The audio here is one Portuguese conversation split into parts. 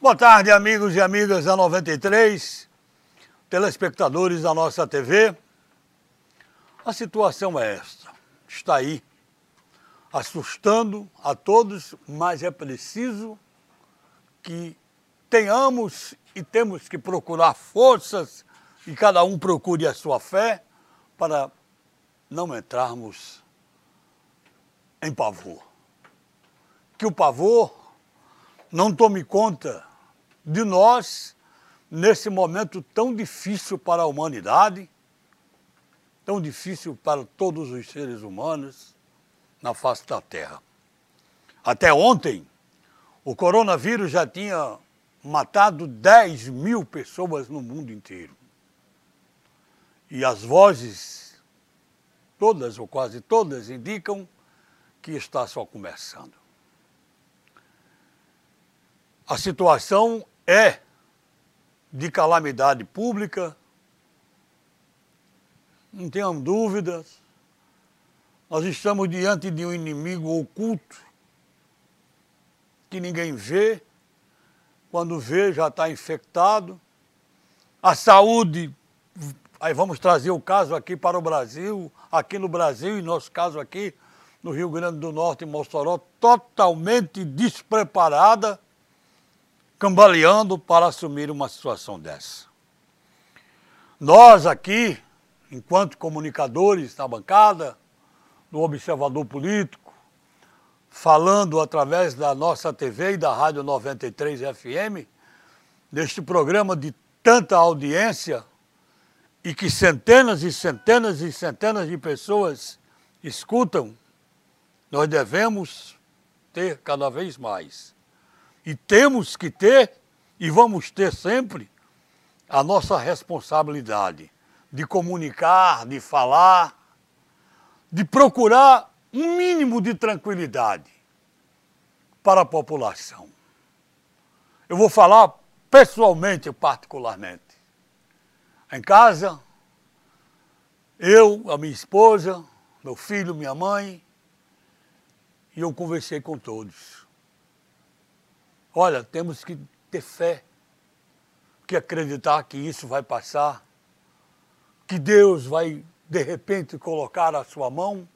Boa tarde, amigos e amigas da 93, telespectadores da nossa TV. A situação é esta: está aí, assustando a todos, mas é preciso que tenhamos e temos que procurar forças e cada um procure a sua fé para não entrarmos em pavor. Que o pavor não tome conta de nós nesse momento tão difícil para a humanidade, tão difícil para todos os seres humanos na face da Terra. Até ontem, o coronavírus já tinha matado 10 mil pessoas no mundo inteiro. E as vozes, todas ou quase todas, indicam que está só começando. A situação é de calamidade pública, não tenham dúvidas. Nós estamos diante de um inimigo oculto que ninguém vê, quando vê já está infectado. A saúde, aí vamos trazer o caso aqui para o Brasil, aqui no Brasil, e nosso caso aqui no Rio Grande do Norte, em Mossoró, totalmente despreparada cambaleando para assumir uma situação dessa. Nós aqui, enquanto comunicadores na bancada, no Observador Político, falando através da nossa TV e da Rádio 93 FM, neste programa de tanta audiência e que centenas e centenas e centenas de pessoas escutam, nós devemos ter cada vez mais e temos que ter, e vamos ter sempre, a nossa responsabilidade de comunicar, de falar, de procurar um mínimo de tranquilidade para a população. Eu vou falar pessoalmente, particularmente. Em casa, eu, a minha esposa, meu filho, minha mãe, e eu conversei com todos. Olha, temos que ter fé, que acreditar que isso vai passar, que Deus vai de repente colocar a sua mão,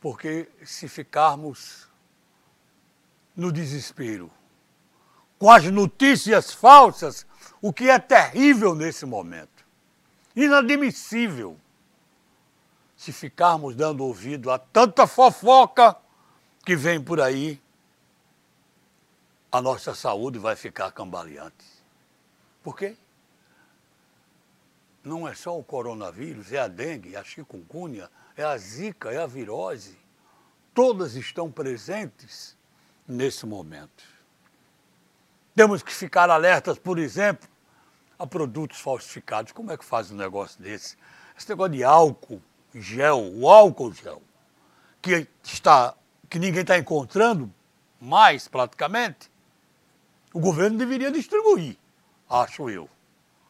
porque se ficarmos no desespero, com as notícias falsas, o que é terrível nesse momento, inadmissível, se ficarmos dando ouvido a tanta fofoca que vem por aí, a nossa saúde vai ficar cambaleante. Por quê? Não é só o coronavírus, é a dengue, é a chikungunya, é a zika, é a virose. Todas estão presentes nesse momento. Temos que ficar alertas, por exemplo, a produtos falsificados. Como é que faz um negócio desse? Esse negócio de álcool gel, o álcool gel, que, está, que ninguém está encontrando mais praticamente, o governo deveria distribuir, acho eu.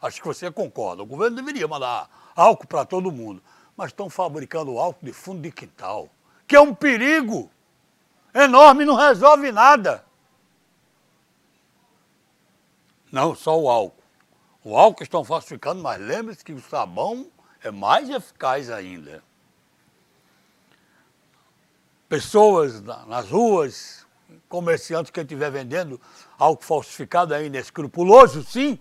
Acho que você concorda. O governo deveria mandar álcool para todo mundo. Mas estão fabricando álcool de fundo de quintal, que é um perigo enorme, não resolve nada. Não, só o álcool. O álcool estão falsificando, mas lembre-se que o sabão é mais eficaz ainda. Pessoas nas ruas comerciante que estiver vendendo algo falsificado é inescrupuloso, sim.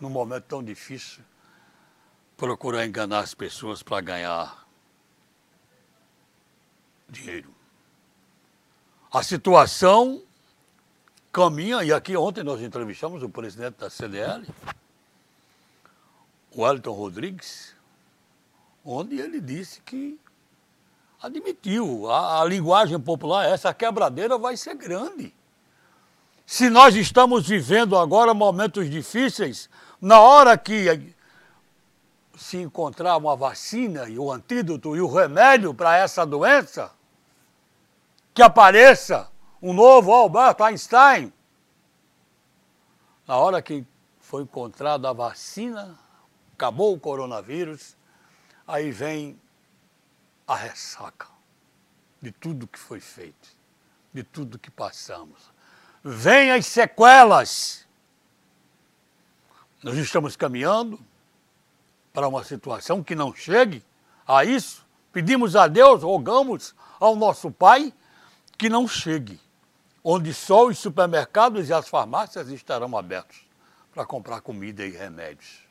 Num momento tão difícil, procurar enganar as pessoas para ganhar dinheiro. A situação caminha, e aqui ontem nós entrevistamos o presidente da CDL, o Wellington Rodrigues, onde ele disse que admitiu. A, a linguagem popular, essa quebradeira vai ser grande. Se nós estamos vivendo agora momentos difíceis, na hora que se encontrar uma vacina e o antídoto e o remédio para essa doença, que apareça um novo Albert Einstein. Na hora que foi encontrada a vacina, acabou o coronavírus, aí vem a ressaca de tudo que foi feito. de tudo que passamos. Vem as sequelas. Nós estamos caminhando para uma situação que não chegue a isso. Pedimos a Deus, rogamos ao nosso Pai que não chegue, onde só os supermercados e as farmácias estarão abertos para comprar comida e remédios.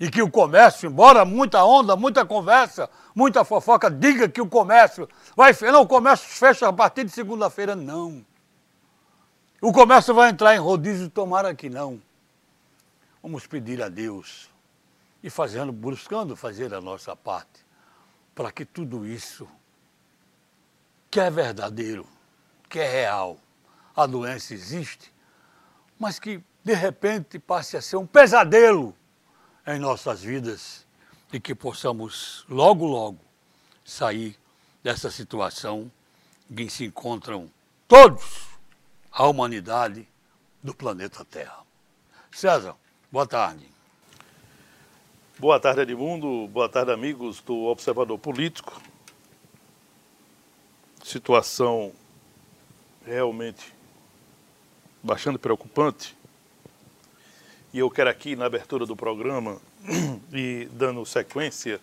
E que o comércio, embora muita onda, muita conversa, muita fofoca, diga que o comércio vai. Não, o comércio fecha a partir de segunda-feira. Não. O comércio vai entrar em rodízio, tomara que não. Vamos pedir a Deus e fazendo, buscando fazer a nossa parte para que tudo isso que é verdadeiro, que é real, a doença existe, mas que de repente passe a ser um pesadelo em nossas vidas e que possamos logo, logo sair dessa situação em que se encontram todos a humanidade do planeta Terra. César, boa tarde. Boa tarde, Edmundo. Boa tarde, amigos do Observador Político. Situação realmente bastante preocupante e eu quero aqui, na abertura do programa, e dando sequência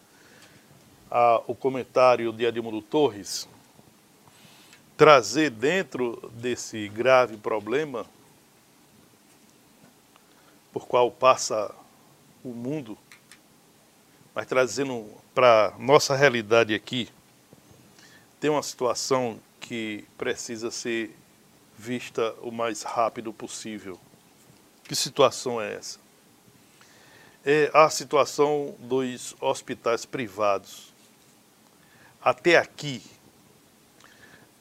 ao comentário de Edmundo Torres, trazer dentro desse grave problema por qual passa o mundo, mas trazendo para nossa realidade aqui, tem uma situação que precisa ser vista o mais rápido possível. Que situação é essa? É a situação dos hospitais privados. Até aqui,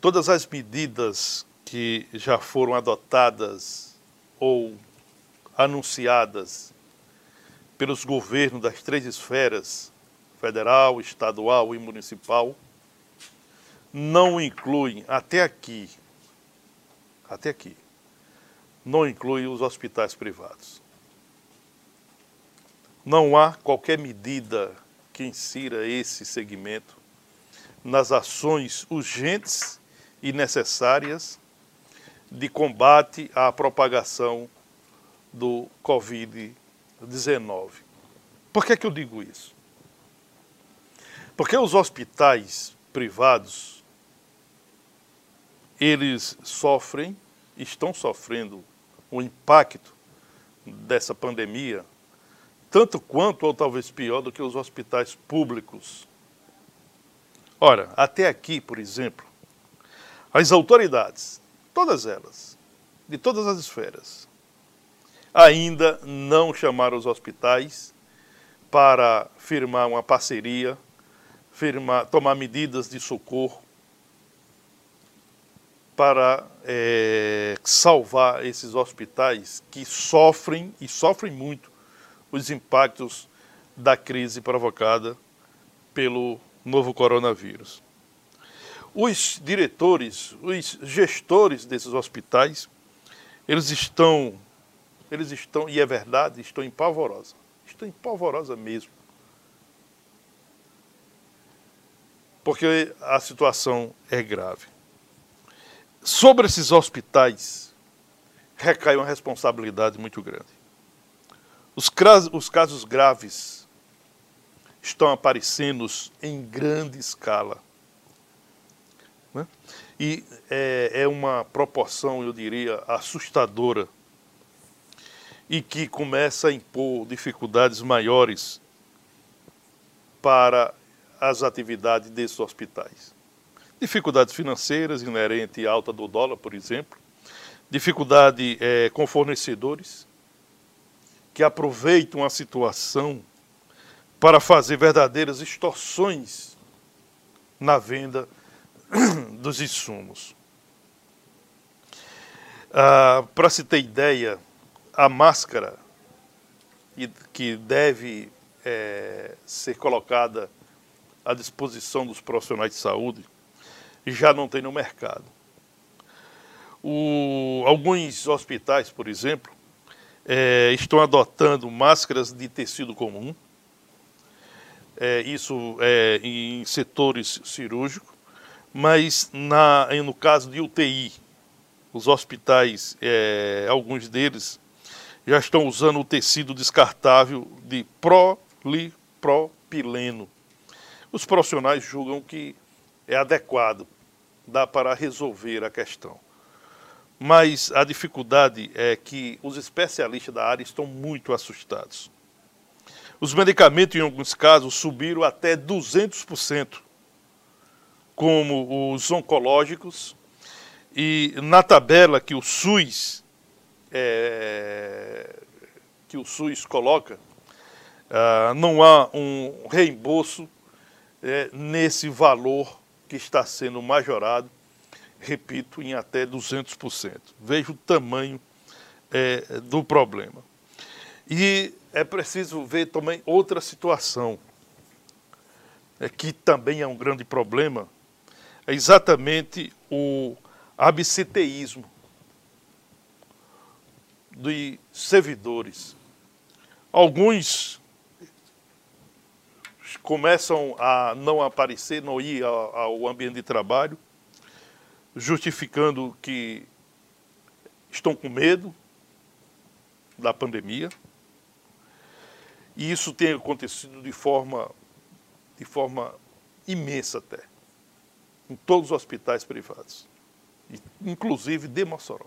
todas as medidas que já foram adotadas ou anunciadas pelos governos das três esferas, federal, estadual e municipal, não incluem até aqui, até aqui, não inclui os hospitais privados. Não há qualquer medida que insira esse segmento nas ações urgentes e necessárias de combate à propagação do Covid-19. Por que, é que eu digo isso? Porque os hospitais privados, eles sofrem, estão sofrendo o impacto dessa pandemia, tanto quanto ou talvez pior do que os hospitais públicos. Ora, até aqui, por exemplo, as autoridades, todas elas, de todas as esferas, ainda não chamaram os hospitais para firmar uma parceria, firmar, tomar medidas de socorro para é, salvar esses hospitais que sofrem e sofrem muito os impactos da crise provocada pelo novo coronavírus. Os diretores, os gestores desses hospitais, eles estão, eles estão, e é verdade, estão em pavorosa. Estão em pavorosa mesmo. Porque a situação é grave. Sobre esses hospitais recai uma responsabilidade muito grande. Os, os casos graves estão aparecendo em grande escala. Né? E é, é uma proporção, eu diria, assustadora e que começa a impor dificuldades maiores para as atividades desses hospitais dificuldades financeiras inerente à alta do dólar, por exemplo, dificuldade é, com fornecedores que aproveitam a situação para fazer verdadeiras extorsões na venda dos insumos. Ah, para se ter ideia, a máscara que deve é, ser colocada à disposição dos profissionais de saúde já não tem no mercado. O, alguns hospitais, por exemplo, é, estão adotando máscaras de tecido comum, é, isso é, em setores cirúrgicos, mas na, no caso de UTI, os hospitais, é, alguns deles, já estão usando o tecido descartável de polipropileno. Os profissionais julgam que é adequado, dá para resolver a questão. Mas a dificuldade é que os especialistas da área estão muito assustados. Os medicamentos, em alguns casos, subiram até 200%, como os oncológicos, e na tabela que o SUS é, que o SUS coloca, ah, não há um reembolso é, nesse valor que está sendo majorado, repito, em até 200%. Veja o tamanho é, do problema. E é preciso ver também outra situação, é, que também é um grande problema, é exatamente o absenteísmo de servidores. Alguns começam a não aparecer, não ir ao ambiente de trabalho, justificando que estão com medo da pandemia. E isso tem acontecido de forma, de forma imensa até, em todos os hospitais privados, inclusive de Mossoró.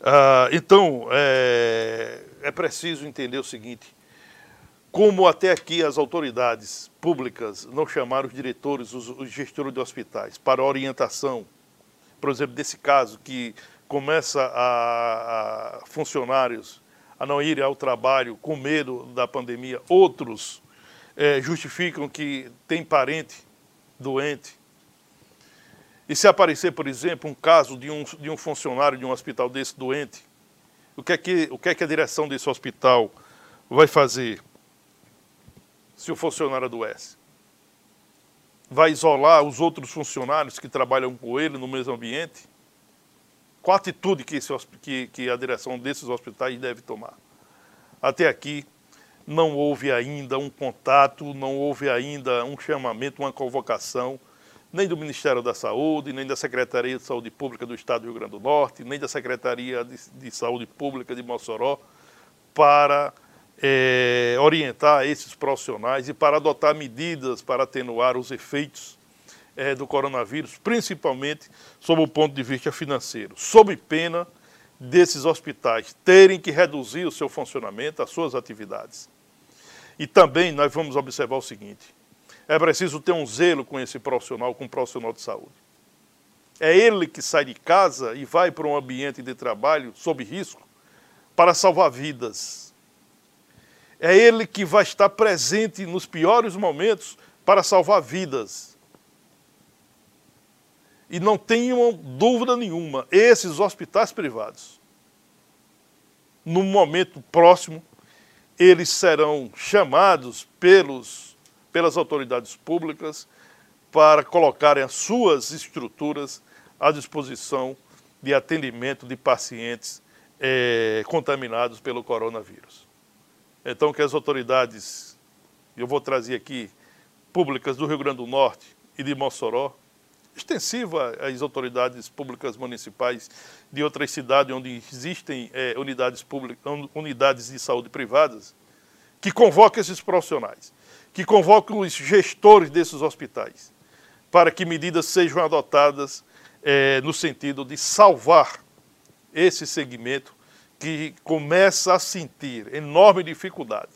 Ah, então, é, é preciso entender o seguinte: como até aqui as autoridades públicas não chamaram os diretores, os, os gestores de hospitais para orientação, por exemplo, desse caso que começa a, a funcionários a não irem ao trabalho com medo da pandemia. Outros é, justificam que tem parente doente. E se aparecer, por exemplo, um caso de um, de um funcionário de um hospital desse doente, o que, é que, o que é que a direção desse hospital vai fazer se o funcionário adoece? Vai isolar os outros funcionários que trabalham com ele no mesmo ambiente? Qual a atitude que, esse, que, que a direção desses hospitais deve tomar? Até aqui, não houve ainda um contato, não houve ainda um chamamento, uma convocação, nem do Ministério da Saúde, nem da Secretaria de Saúde Pública do Estado do Rio Grande do Norte, nem da Secretaria de, de Saúde Pública de Mossoró, para é, orientar esses profissionais e para adotar medidas para atenuar os efeitos é, do coronavírus, principalmente sob o ponto de vista financeiro, sob pena desses hospitais terem que reduzir o seu funcionamento, as suas atividades. E também nós vamos observar o seguinte: é preciso ter um zelo com esse profissional, com o profissional de saúde. É ele que sai de casa e vai para um ambiente de trabalho sob risco para salvar vidas. É ele que vai estar presente nos piores momentos para salvar vidas. E não tenham dúvida nenhuma, esses hospitais privados, no momento próximo, eles serão chamados pelos, pelas autoridades públicas para colocarem as suas estruturas à disposição de atendimento de pacientes é, contaminados pelo coronavírus. Então, que as autoridades, eu vou trazer aqui, públicas do Rio Grande do Norte e de Mossoró, extensiva às autoridades públicas municipais de outras cidades onde existem é, unidades, públicas, unidades de saúde privadas, que convoquem esses profissionais, que convoquem os gestores desses hospitais, para que medidas sejam adotadas é, no sentido de salvar esse segmento que começa a sentir enorme dificuldade.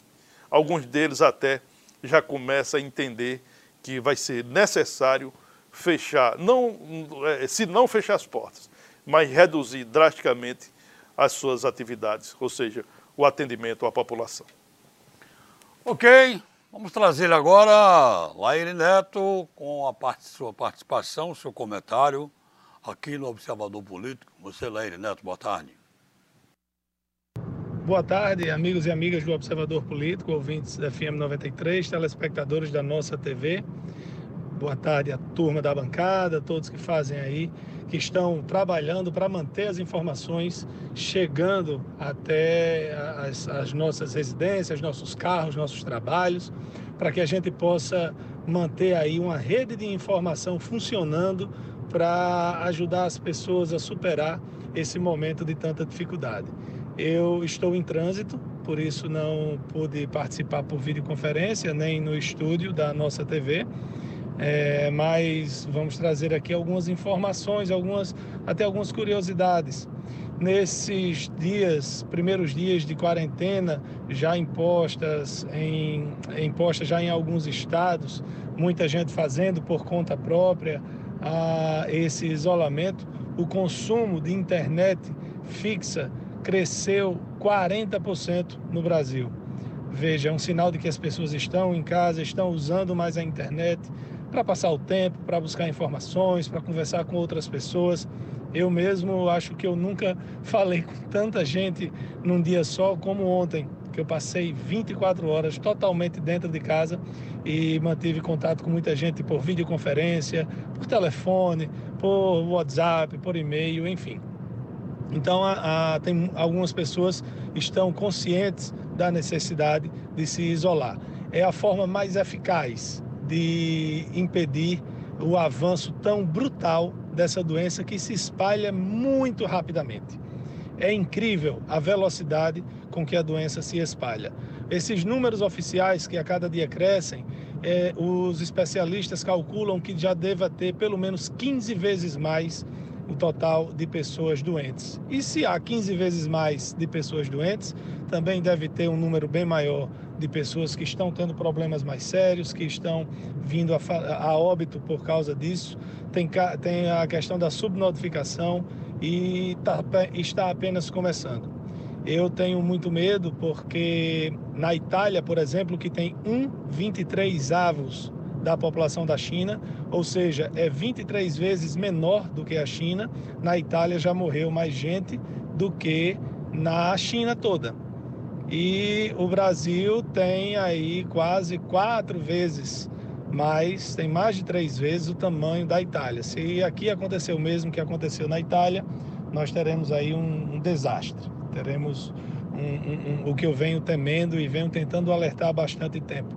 Alguns deles até já começam a entender que vai ser necessário fechar, não, é, se não fechar as portas, mas reduzir drasticamente as suas atividades, ou seja, o atendimento à população. Ok, vamos trazer agora Laíre Neto com a parte, sua participação, seu comentário aqui no Observador Político. Você, Laíre Neto, boa tarde. Boa tarde, amigos e amigas do Observador Político, ouvintes da FM 93, telespectadores da nossa TV boa tarde à turma da bancada, todos que fazem aí, que estão trabalhando para manter as informações chegando até as, as nossas residências, nossos carros, nossos trabalhos, para que a gente possa manter aí uma rede de informação funcionando para ajudar as pessoas a superar esse momento de tanta dificuldade. Eu estou em trânsito, por isso não pude participar por videoconferência nem no estúdio da nossa TV. É, mas vamos trazer aqui algumas informações, algumas até algumas curiosidades. Nesses dias, primeiros dias de quarentena, já impostas em impostas já em alguns estados, muita gente fazendo por conta própria a esse isolamento, o consumo de internet fixa cresceu 40% no Brasil. Veja, é um sinal de que as pessoas estão em casa, estão usando mais a internet, para passar o tempo, para buscar informações, para conversar com outras pessoas. Eu mesmo acho que eu nunca falei com tanta gente num dia só como ontem, que eu passei 24 horas totalmente dentro de casa e mantive contato com muita gente por videoconferência, por telefone, por WhatsApp, por e-mail, enfim. Então, a, a, tem algumas pessoas estão conscientes da necessidade de se isolar. É a forma mais eficaz de impedir o avanço tão brutal dessa doença que se espalha muito rapidamente. É incrível a velocidade com que a doença se espalha. Esses números oficiais que a cada dia crescem, é, os especialistas calculam que já deva ter pelo menos 15 vezes mais o total de pessoas doentes. E se há 15 vezes mais de pessoas doentes, também deve ter um número bem maior de pessoas que estão tendo problemas mais sérios, que estão vindo a, a óbito por causa disso. Tem, tem a questão da subnotificação e tá, está apenas começando. Eu tenho muito medo porque na Itália, por exemplo, que tem 1,23 avos da população da China, ou seja, é 23 vezes menor do que a China. Na Itália já morreu mais gente do que na China toda. E o Brasil tem aí quase quatro vezes mais, tem mais de três vezes o tamanho da Itália. Se aqui acontecer o mesmo que aconteceu na Itália, nós teremos aí um, um desastre. Teremos um, um, o que eu venho temendo e venho tentando alertar há bastante tempo.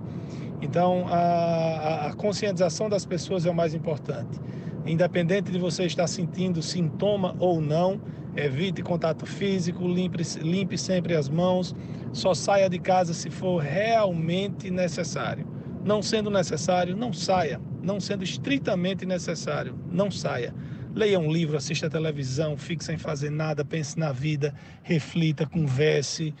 Então, a, a conscientização das pessoas é o mais importante. Independente de você estar sentindo sintoma ou não, evite contato físico, limpe, limpe sempre as mãos, só saia de casa se for realmente necessário. Não sendo necessário, não saia. Não sendo estritamente necessário, não saia. Leia um livro, assista televisão, fique sem fazer nada, pense na vida, reflita, converse,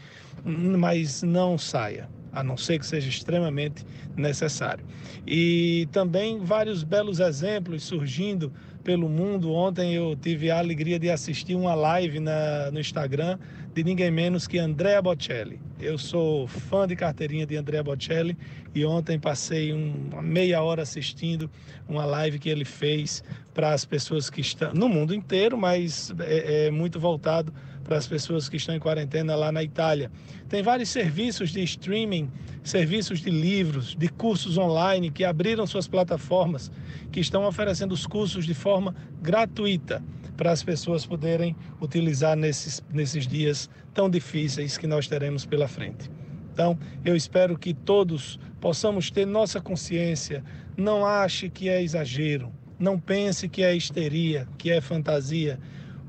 mas não saia a não ser que seja extremamente necessário. E também vários belos exemplos surgindo pelo mundo. Ontem eu tive a alegria de assistir uma live na, no Instagram de ninguém menos que Andrea Bocelli. Eu sou fã de carteirinha de Andrea Bocelli e ontem passei um, uma meia hora assistindo uma live que ele fez para as pessoas que estão no mundo inteiro, mas é, é muito voltado para as pessoas que estão em quarentena lá na Itália. Tem vários serviços de streaming, serviços de livros, de cursos online que abriram suas plataformas, que estão oferecendo os cursos de forma gratuita para as pessoas poderem utilizar nesses, nesses dias tão difíceis que nós teremos pela frente. Então, eu espero que todos possamos ter nossa consciência. Não ache que é exagero, não pense que é histeria, que é fantasia.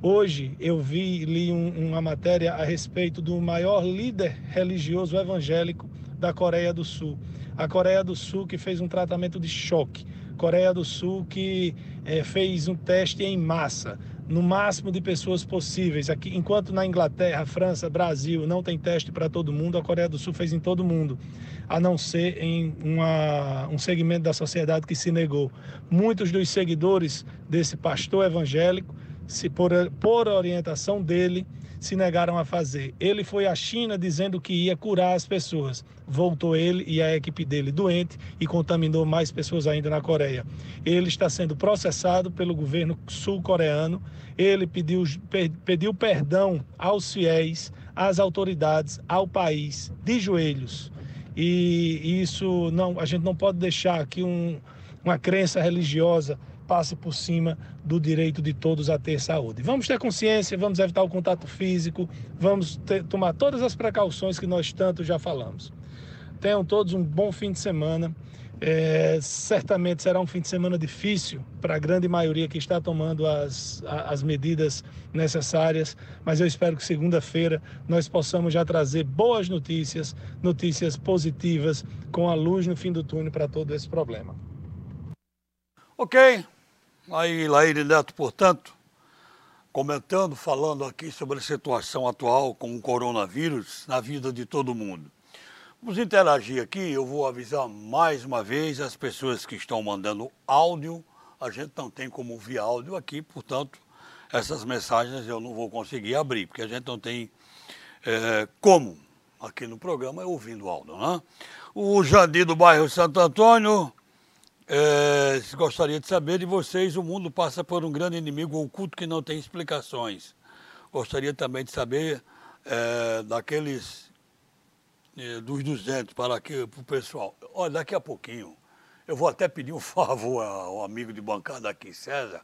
Hoje eu vi li um, uma matéria a respeito do maior líder religioso evangélico da Coreia do Sul. A Coreia do Sul que fez um tratamento de choque. Coreia do Sul que é, fez um teste em massa, no máximo de pessoas possíveis. Aqui, enquanto na Inglaterra, França, Brasil não tem teste para todo mundo, a Coreia do Sul fez em todo mundo, a não ser em uma, um segmento da sociedade que se negou. Muitos dos seguidores desse pastor evangélico se por, por orientação dele, se negaram a fazer. Ele foi à China dizendo que ia curar as pessoas. Voltou ele e a equipe dele doente e contaminou mais pessoas ainda na Coreia. Ele está sendo processado pelo governo sul-coreano. Ele pediu, pediu perdão aos fiéis, às autoridades, ao país, de joelhos. E isso não, a gente não pode deixar que um, uma crença religiosa passe por cima do direito de todos a ter saúde. Vamos ter consciência, vamos evitar o contato físico, vamos ter, tomar todas as precauções que nós tanto já falamos. Tenham todos um bom fim de semana. É, certamente será um fim de semana difícil para a grande maioria que está tomando as, as medidas necessárias, mas eu espero que segunda-feira nós possamos já trazer boas notícias, notícias positivas, com a luz no fim do túnel para todo esse problema. Ok, aí Laíre Neto, portanto, comentando, falando aqui sobre a situação atual com o coronavírus na vida de todo mundo. Vamos interagir aqui, eu vou avisar mais uma vez as pessoas que estão mandando áudio. A gente não tem como ouvir áudio aqui, portanto, essas mensagens eu não vou conseguir abrir, porque a gente não tem é, como aqui no programa ouvindo áudio. Né? O Jandir do bairro Santo Antônio é, gostaria de saber de vocês, o mundo passa por um grande inimigo oculto que não tem explicações. Gostaria também de saber é, daqueles é, dos 200 para aqui, para o pessoal. Olha, daqui a pouquinho, eu vou até pedir um favor ao amigo de bancada aqui, César,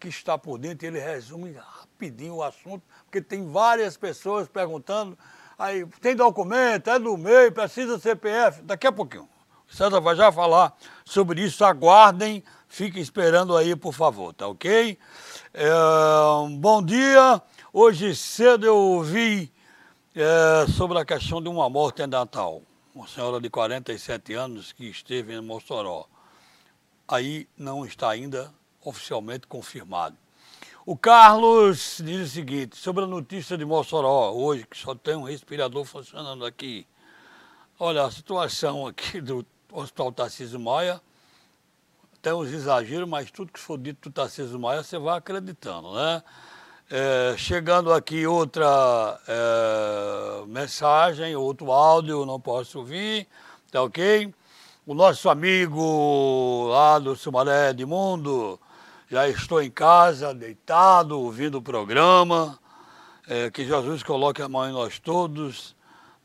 que está por dentro, ele resume rapidinho o assunto, porque tem várias pessoas perguntando, aí, tem documento, é do meio, precisa CPF, daqui a pouquinho. César vai já falar sobre isso, aguardem, fiquem esperando aí, por favor, tá ok? É, bom dia, hoje cedo eu ouvi é, sobre a questão de uma morte em Natal. Uma senhora de 47 anos que esteve em Mossoró. Aí não está ainda oficialmente confirmado. O Carlos diz o seguinte, sobre a notícia de Mossoró, hoje, que só tem um respirador funcionando aqui. Olha, a situação aqui do Hospital Tarcísio Maia tem uns exageros, mas tudo que for dito do Tarcísio Maia, você vai acreditando, né? É, chegando aqui outra é, mensagem, outro áudio, não posso ouvir, tá ok? O nosso amigo lá do Sumaré Edmundo, já estou em casa, deitado, ouvindo o programa. É, que Jesus coloque a mão em nós todos,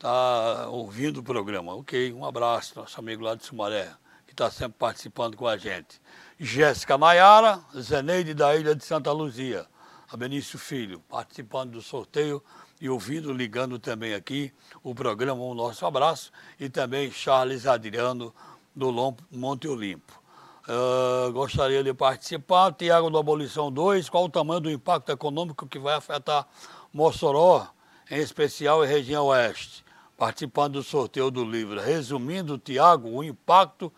tá ouvindo o programa. Ok, um abraço, nosso amigo lá de Sumaré, que está sempre participando com a gente. Jéssica Maiara, Zeneide da Ilha de Santa Luzia a Benício Filho, participando do sorteio e ouvindo, ligando também aqui o programa Um Nosso Abraço e também Charles Adriano do Monte Olimpo. Uh, gostaria de participar. Tiago do Abolição 2, qual o tamanho do impacto econômico que vai afetar Mossoró, em especial a região oeste? Participando do sorteio do livro. Resumindo, Tiago, o impacto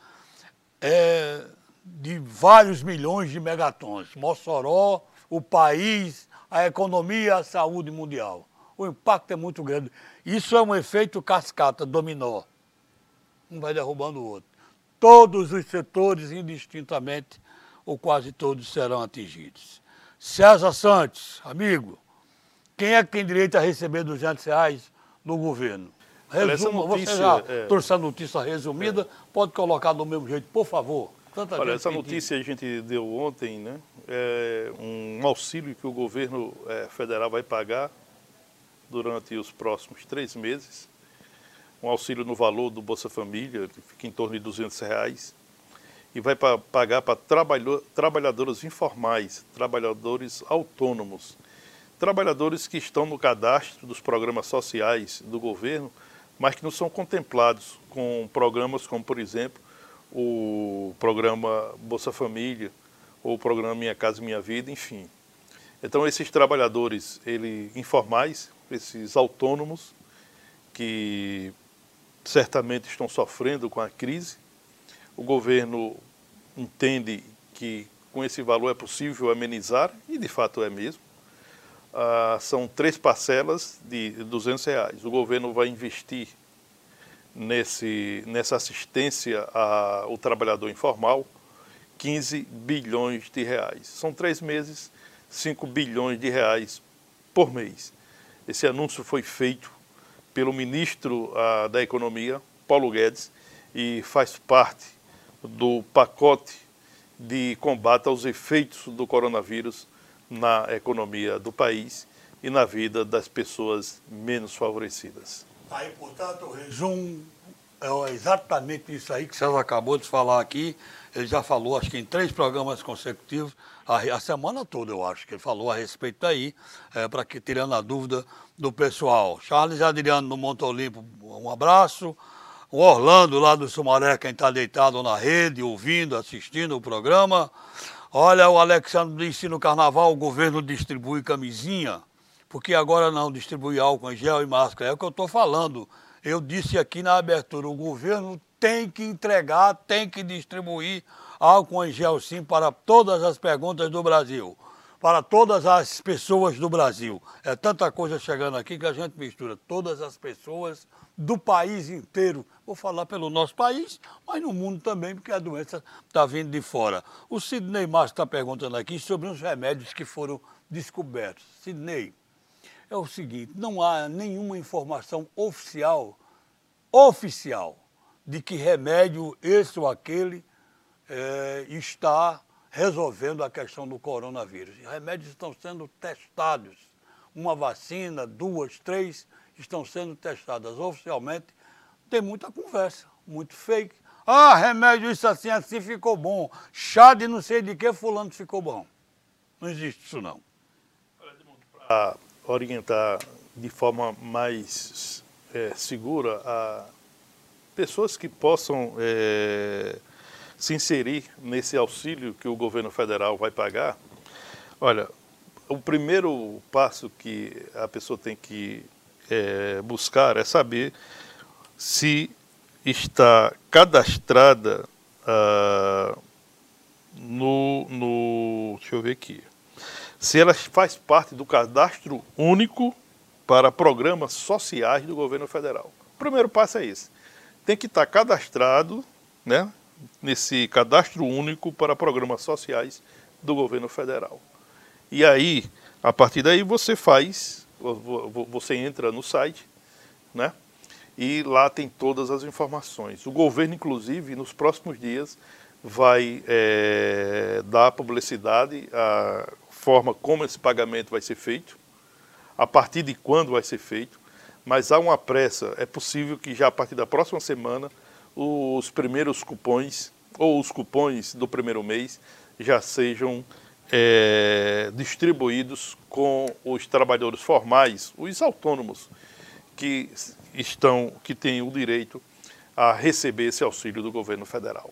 é de vários milhões de megatons. Mossoró o país, a economia, a saúde mundial. O impacto é muito grande. Isso é um efeito cascata, dominó. Um vai derrubando o outro. Todos os setores, indistintamente, ou quase todos, serão atingidos. César Santos, amigo, quem é que tem direito a receber 200 reais do governo? Resuma, notícia, você já é... trouxe a notícia resumida, é. pode colocar do mesmo jeito, por favor. Tanta Olha, essa notícia a gente deu ontem, né? É um auxílio que o governo é, federal vai pagar durante os próximos três meses. Um auxílio no valor do Bolsa Família, que fica em torno de 200 reais. E vai pra, pagar para trabalhadores informais, trabalhadores autônomos, trabalhadores que estão no cadastro dos programas sociais do governo, mas que não são contemplados com programas como, por exemplo, o programa Bolsa Família, ou o programa Minha Casa Minha Vida, enfim. Então esses trabalhadores ele, informais, esses autônomos, que certamente estão sofrendo com a crise, o governo entende que com esse valor é possível amenizar, e de fato é mesmo. Ah, são três parcelas de 200 reais. O governo vai investir nesse, nessa assistência ao trabalhador informal 15 bilhões de reais. São três meses, 5 bilhões de reais por mês. Esse anúncio foi feito pelo ministro uh, da Economia, Paulo Guedes, e faz parte do pacote de combate aos efeitos do coronavírus na economia do país e na vida das pessoas menos favorecidas. Aí, portanto, o resumo é exatamente isso aí que César acabou de falar aqui. Ele já falou, acho que em três programas consecutivos, a, a semana toda, eu acho, que ele falou a respeito daí, é, para que tirando a dúvida do pessoal. Charles Adriano no Monte Olimpo, um abraço. o Orlando lá do Sumaré, quem está deitado na rede, ouvindo, assistindo o programa. Olha, o Alexandre disse no carnaval o governo distribui camisinha, porque agora não distribui álcool em gel e máscara. É o que eu estou falando. Eu disse aqui na abertura, o governo tem que entregar, tem que distribuir álcool em gel sim para todas as perguntas do Brasil para todas as pessoas do Brasil. É tanta coisa chegando aqui que a gente mistura todas as pessoas do país inteiro. Vou falar pelo nosso país, mas no mundo também, porque a doença está vindo de fora. O Sidney Márcio está perguntando aqui sobre os remédios que foram descobertos. Sidney, é o seguinte, não há nenhuma informação oficial, oficial, de que remédio esse ou aquele é, está resolvendo a questão do coronavírus. Os remédios estão sendo testados. Uma vacina, duas, três, estão sendo testadas oficialmente. Tem muita conversa, muito fake. Ah, remédio isso assim, assim ficou bom. Chá de não sei de que fulano ficou bom. Não existe isso não. Para orientar de forma mais é, segura a pessoas que possam é, se inserir nesse auxílio que o governo federal vai pagar, olha, o primeiro passo que a pessoa tem que é, buscar é saber se está cadastrada ah, no, no. Deixa eu ver aqui. Se ela faz parte do cadastro único para programas sociais do governo federal. O primeiro passo é esse. Tem que estar cadastrado, né? nesse cadastro único para programas sociais do governo federal. E aí, a partir daí você faz, você entra no site, né? E lá tem todas as informações. O governo, inclusive, nos próximos dias vai é, dar publicidade à forma como esse pagamento vai ser feito, a partir de quando vai ser feito, mas há uma pressa, é possível que já a partir da próxima semana os primeiros cupons ou os cupons do primeiro mês já sejam é, distribuídos com os trabalhadores formais, os autônomos que estão, que têm o direito a receber esse auxílio do governo federal.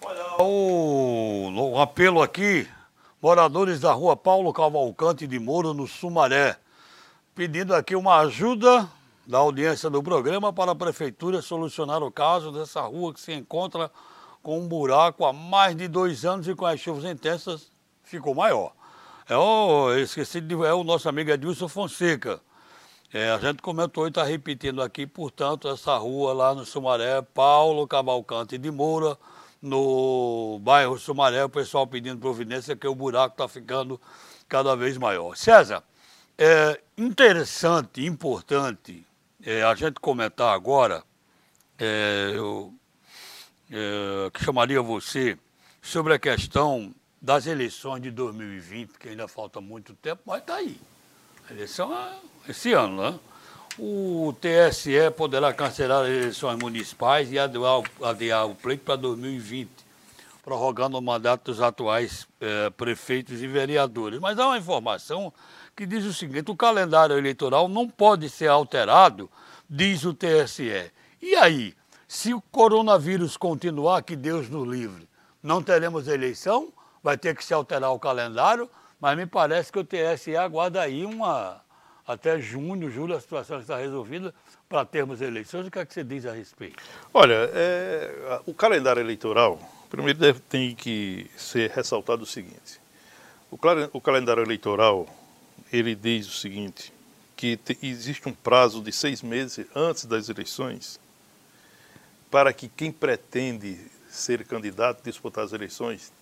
Olha, o, o apelo aqui, moradores da rua Paulo Cavalcante de Moura, no Sumaré, pedindo aqui uma ajuda da audiência do programa para a Prefeitura solucionar o caso dessa rua que se encontra com um buraco há mais de dois anos e com as chuvas intensas ficou maior. É o, esqueci de, é o nosso amigo Edilson Fonseca. É, a gente comentou e está repetindo aqui, portanto, essa rua lá no Sumaré, Paulo Cavalcante de Moura, no bairro Sumaré, o pessoal pedindo providência que o buraco está ficando cada vez maior. César, é interessante, importante é, a gente comentar agora, é, eu é, que chamaria você sobre a questão das eleições de 2020, que ainda falta muito tempo, mas está aí. A eleição é esse ano, né? O TSE poderá cancelar as eleições municipais e adiar, adiar o pleito para 2020, prorrogando o mandato dos atuais é, prefeitos e vereadores. Mas há uma informação que diz o seguinte: o calendário eleitoral não pode ser alterado, diz o TSE. E aí, se o coronavírus continuar, que Deus nos livre, não teremos eleição, vai ter que se alterar o calendário, mas me parece que o TSE aguarda aí uma. Até junho, julho, a situação está resolvida para termos eleições. O que é que você diz a respeito? Olha, é, o calendário eleitoral, primeiro deve, tem que ser ressaltado o seguinte: o, o calendário eleitoral ele diz o seguinte, que te, existe um prazo de seis meses antes das eleições para que quem pretende ser candidato, disputar as eleições,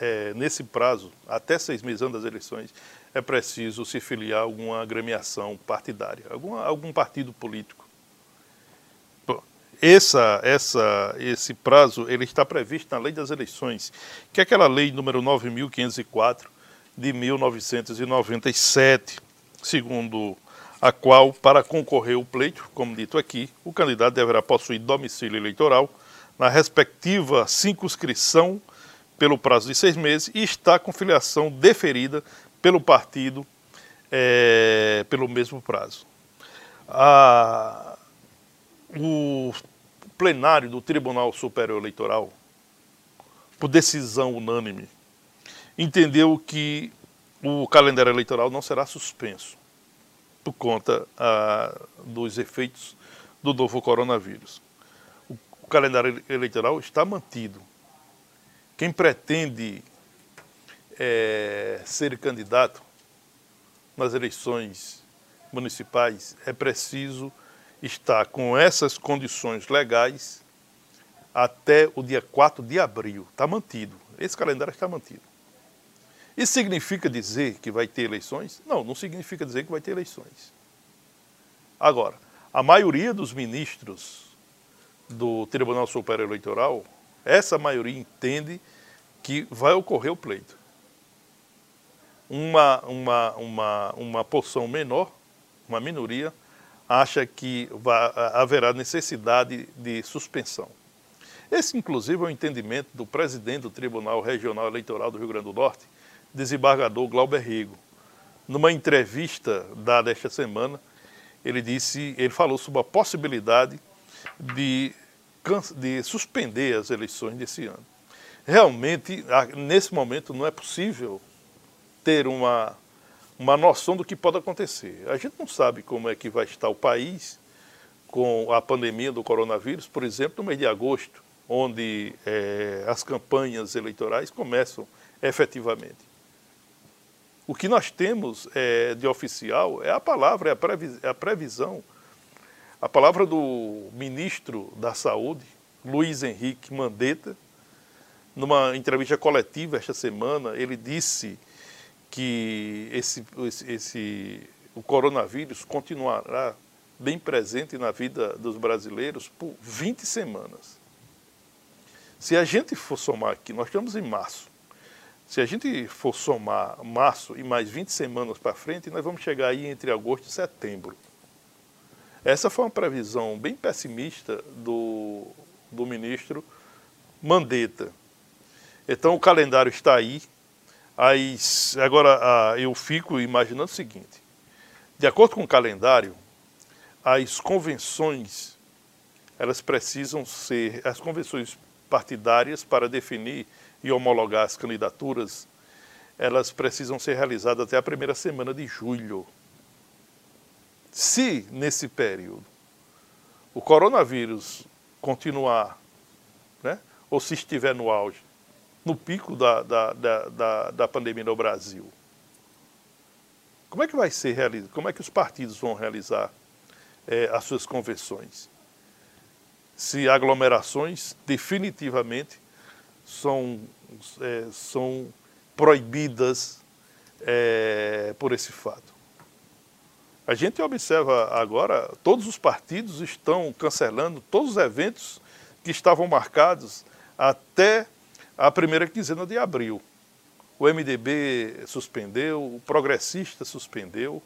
é, nesse prazo, até seis meses antes das eleições, é preciso se filiar a alguma agremiação partidária, alguma, algum partido político. Essa, essa, esse prazo ele está previsto na lei das eleições, que é aquela lei número 9.504 de 1997, segundo a qual, para concorrer ao pleito, como dito aqui, o candidato deverá possuir domicílio eleitoral na respectiva circunscrição pelo prazo de seis meses e estar com filiação deferida pelo partido é, pelo mesmo prazo. A, o plenário do Tribunal Superior Eleitoral, por decisão unânime, entendeu que o calendário eleitoral não será suspenso por conta ah, dos efeitos do novo coronavírus. O calendário eleitoral está mantido. Quem pretende é, ser candidato nas eleições municipais é preciso estar com essas condições legais até o dia 4 de abril. Está mantido. Esse calendário está mantido. Isso significa dizer que vai ter eleições? Não, não significa dizer que vai ter eleições. Agora, a maioria dos ministros do Tribunal Superior Eleitoral, essa maioria entende que vai ocorrer o pleito. Uma, uma, uma, uma porção menor, uma minoria, acha que vai, haverá necessidade de suspensão. Esse, inclusive, é o entendimento do presidente do Tribunal Regional Eleitoral do Rio Grande do Norte, desembargador Glauber Rigo. Numa entrevista dada esta semana, ele disse, ele falou sobre a possibilidade de, de suspender as eleições desse ano. Realmente, nesse momento, não é possível ter uma, uma noção do que pode acontecer. A gente não sabe como é que vai estar o país com a pandemia do coronavírus, por exemplo, no mês de agosto, onde é, as campanhas eleitorais começam efetivamente. O que nós temos é, de oficial é a palavra, é a previsão. A palavra do ministro da Saúde, Luiz Henrique Mandetta, numa entrevista coletiva esta semana, ele disse que esse, esse, o coronavírus continuará bem presente na vida dos brasileiros por 20 semanas. Se a gente for somar aqui, nós estamos em março, se a gente for somar março e mais 20 semanas para frente, nós vamos chegar aí entre agosto e setembro. Essa foi uma previsão bem pessimista do, do ministro Mandetta. Então o calendário está aí. As, agora eu fico imaginando o seguinte: de acordo com o calendário, as convenções elas precisam ser as convenções partidárias para definir e homologar as candidaturas, elas precisam ser realizadas até a primeira semana de julho. Se, nesse período, o coronavírus continuar, né, ou se estiver no auge, no pico da, da, da, da, da pandemia no Brasil, como é que vai ser realizado? Como é que os partidos vão realizar é, as suas convenções? Se aglomerações definitivamente são, é, são proibidas é, por esse fato. A gente observa agora, todos os partidos estão cancelando todos os eventos que estavam marcados até a primeira quinzena de abril. O MDB suspendeu, o Progressista suspendeu,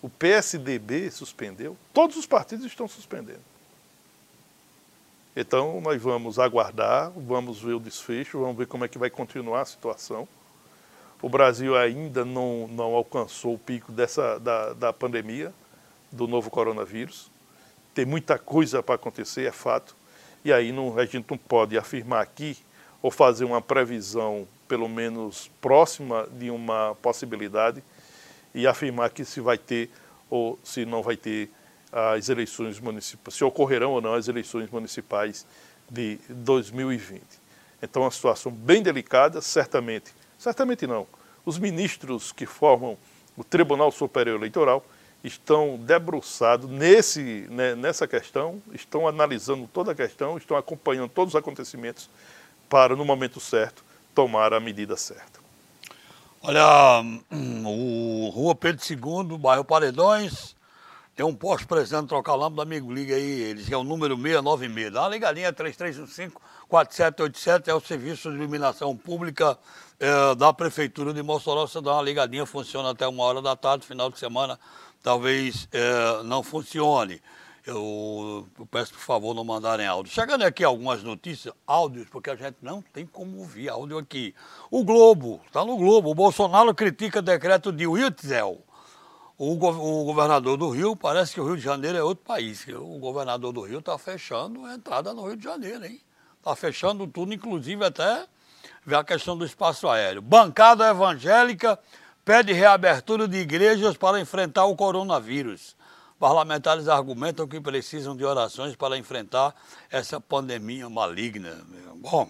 o PSDB suspendeu, todos os partidos estão suspendendo. Então, nós vamos aguardar, vamos ver o desfecho, vamos ver como é que vai continuar a situação. O Brasil ainda não, não alcançou o pico dessa, da, da pandemia, do novo coronavírus. Tem muita coisa para acontecer, é fato. E aí não, a gente não pode afirmar aqui ou fazer uma previsão, pelo menos próxima de uma possibilidade, e afirmar que se vai ter ou se não vai ter as eleições municipais, se ocorrerão ou não as eleições municipais de 2020. Então, é uma situação bem delicada, certamente. Certamente não. Os ministros que formam o Tribunal Superior Eleitoral estão debruçados nesse, né, nessa questão, estão analisando toda a questão, estão acompanhando todos os acontecimentos para, no momento certo, tomar a medida certa. Olha, o Rua Pedro II, bairro Paredões, tem um posto precisando trocar lâmpada, amigo, liga aí, eles é o número 696. Dá uma ligadinha, 3315-4787, é o serviço de iluminação pública é, da Prefeitura de Mossoró. Você dá uma ligadinha, funciona até uma hora da tarde, final de semana talvez é, não funcione. Eu, eu, peço, por favor, não mandarem áudio. Chegando aqui algumas notícias, áudios, porque a gente não tem como ouvir áudio aqui. O Globo, está no Globo, o Bolsonaro critica decreto de Witzel O, o, governador do Rio, parece que o Rio de Janeiro é outro país. O governador do Rio está fechando a entrada no Rio de Janeiro, hein? Está fechando tudo, inclusive até ver a questão do espaço aéreo. Bancada evangélica pede reabertura de igrejas para enfrentar o coronavírus. Parlamentares argumentam que precisam de orações para enfrentar essa pandemia maligna. Bom,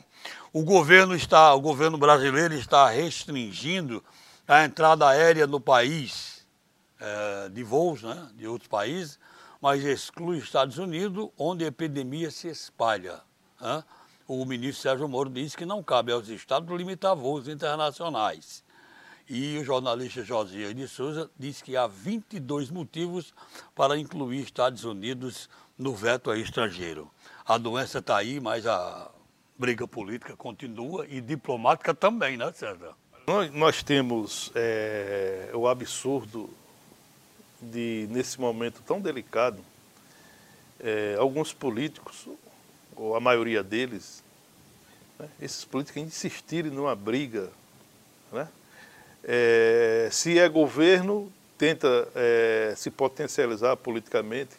o governo está, o governo brasileiro está restringindo a entrada aérea no país é, de voos né, de outros países, mas exclui os Estados Unidos, onde a epidemia se espalha. Né? O ministro Sérgio Moro disse que não cabe aos estados limitar voos internacionais. E o jornalista Josias de Souza disse que há 22 motivos para incluir Estados Unidos no veto a estrangeiro. A doença está aí, mas a briga política continua e diplomática também, né, César? Nós, nós temos é, o absurdo de, nesse momento tão delicado, é, alguns políticos, ou a maioria deles, né, esses políticos insistirem numa briga. Né? É, se é governo, tenta é, se potencializar politicamente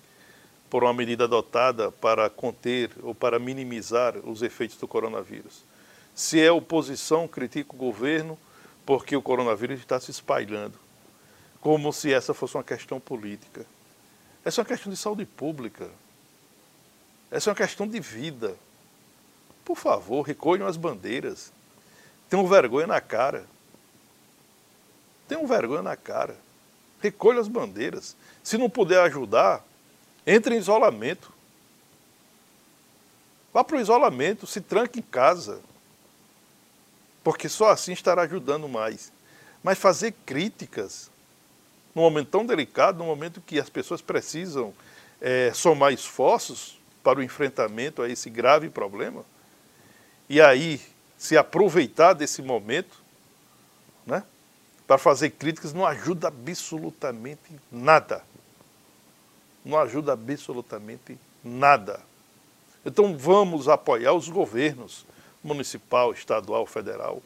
por uma medida adotada para conter ou para minimizar os efeitos do coronavírus. Se é oposição, critica o governo porque o coronavírus está se espalhando como se essa fosse uma questão política. Essa é uma questão de saúde pública. Essa é uma questão de vida. Por favor, recolham as bandeiras. Tenham vergonha na cara. Tenham vergonha na cara. Recolham as bandeiras. Se não puder ajudar, entre em isolamento. Vá para o isolamento, se tranque em casa. Porque só assim estará ajudando mais. Mas fazer críticas num momento tão delicado, num momento que as pessoas precisam é, somar esforços para o enfrentamento a esse grave problema, e aí se aproveitar desse momento, né, para fazer críticas, não ajuda absolutamente nada. Não ajuda absolutamente nada. Então vamos apoiar os governos municipal, estadual, federal.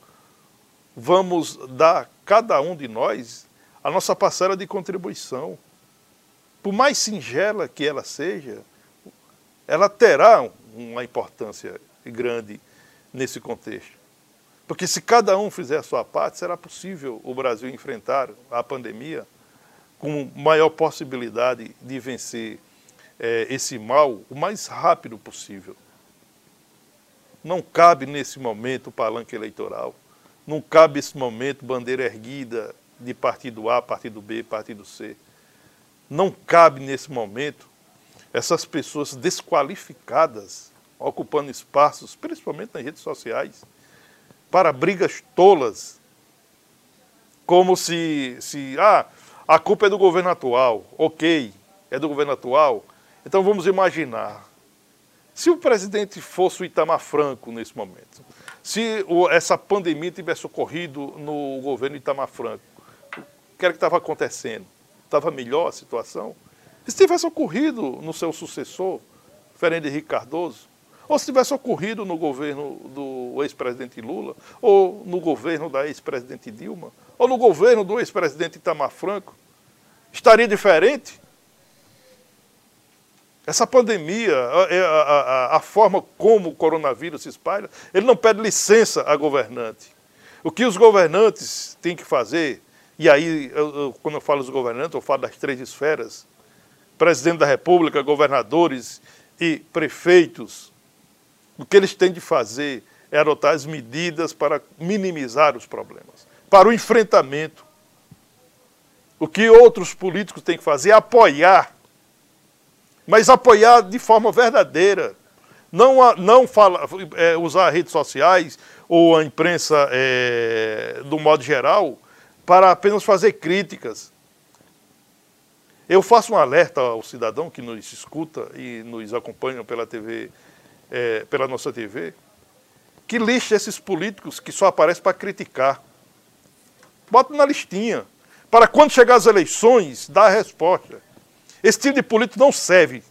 Vamos dar cada um de nós a nossa parcela de contribuição. Por mais singela que ela seja, ela terá uma importância grande nesse contexto. Porque se cada um fizer a sua parte, será possível o Brasil enfrentar a pandemia com maior possibilidade de vencer é, esse mal o mais rápido possível. Não cabe nesse momento o palanque eleitoral, não cabe nesse momento bandeira erguida de partido A, partido B, partido C. Não cabe nesse momento essas pessoas desqualificadas ocupando espaços, principalmente nas redes sociais, para brigas tolas, como se, se ah, a culpa é do governo atual, ok, é do governo atual. Então vamos imaginar, se o presidente fosse o Itamar Franco nesse momento, se essa pandemia tivesse ocorrido no governo Itamar Franco, que era que estava acontecendo? Estava melhor a situação? Se tivesse ocorrido no seu sucessor, Fernando Henrique Cardoso, ou se tivesse ocorrido no governo do ex-presidente Lula, ou no governo da ex-presidente Dilma, ou no governo do ex-presidente Itamar Franco, estaria diferente? Essa pandemia, a, a, a, forma como o coronavírus se espalha, ele não pede licença a governante. O que os governantes têm que fazer e aí, eu, eu, quando eu falo dos governantes, eu falo das três esferas: presidente da República, governadores e prefeitos. O que eles têm de fazer é adotar as medidas para minimizar os problemas, para o enfrentamento. O que outros políticos têm que fazer é apoiar, mas apoiar de forma verdadeira. Não, não fala, é, usar redes sociais ou a imprensa é, do modo geral para apenas fazer críticas. Eu faço um alerta ao cidadão que nos escuta e nos acompanha pela TV, é, pela nossa TV, que lixe esses políticos que só aparecem para criticar. Bota na listinha. Para quando chegar as eleições, dar a resposta. Esse tipo de político não serve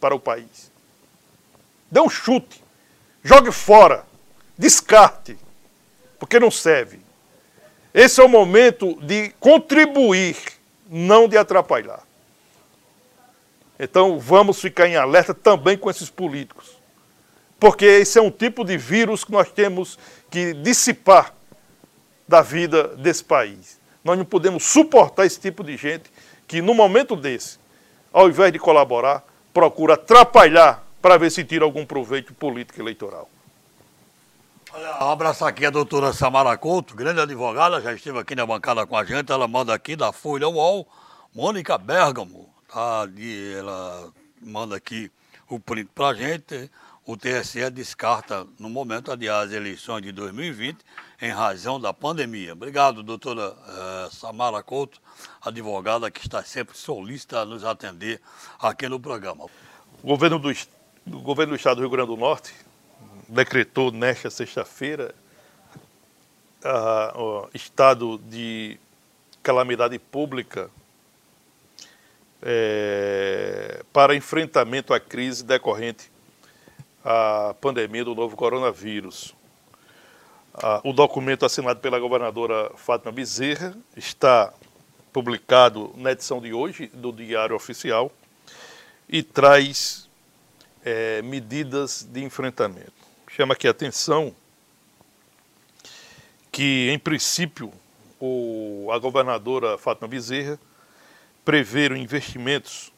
para o país. Dê um chute. Jogue fora. Descarte. Porque não serve. Esse é o momento de contribuir não de atrapalhar. Então vamos ficar em alerta também com esses políticos. Porque esse é um tipo de vírus que nós temos que dissipar da vida desse país. Nós não podemos suportar esse tipo de gente que, no momento desse, ao invés de colaborar, procura atrapalhar para ver se tira algum proveito político eleitoral. Olha, um abraço aqui a doutora Samara Couto, grande advogada, já esteve aqui na bancada com a gente. Ela manda aqui da Folha UOL, Mônica Bergamo, tá? Ela manda aqui o print para a gente. O TSE descarta, no momento, as eleições de 2020 em razão da pandemia. Obrigado, doutora eh, Samara Couto, advogada que está sempre solícita a nos atender aqui no programa. O governo do, governo do Estado do Rio Grande do Norte decretou nesta sexta-feira o estado de calamidade pública é, para enfrentamento à crise decorrente à pandemia do novo coronavírus. o documento assinado pela governadora Fátima Bezerra está publicado na edição de hoje do Diário Oficial e traz é, medidas de enfrentamento chama aqui a atenção que, em princípio, o, a governadora Fátima Bezerra preveram investimentos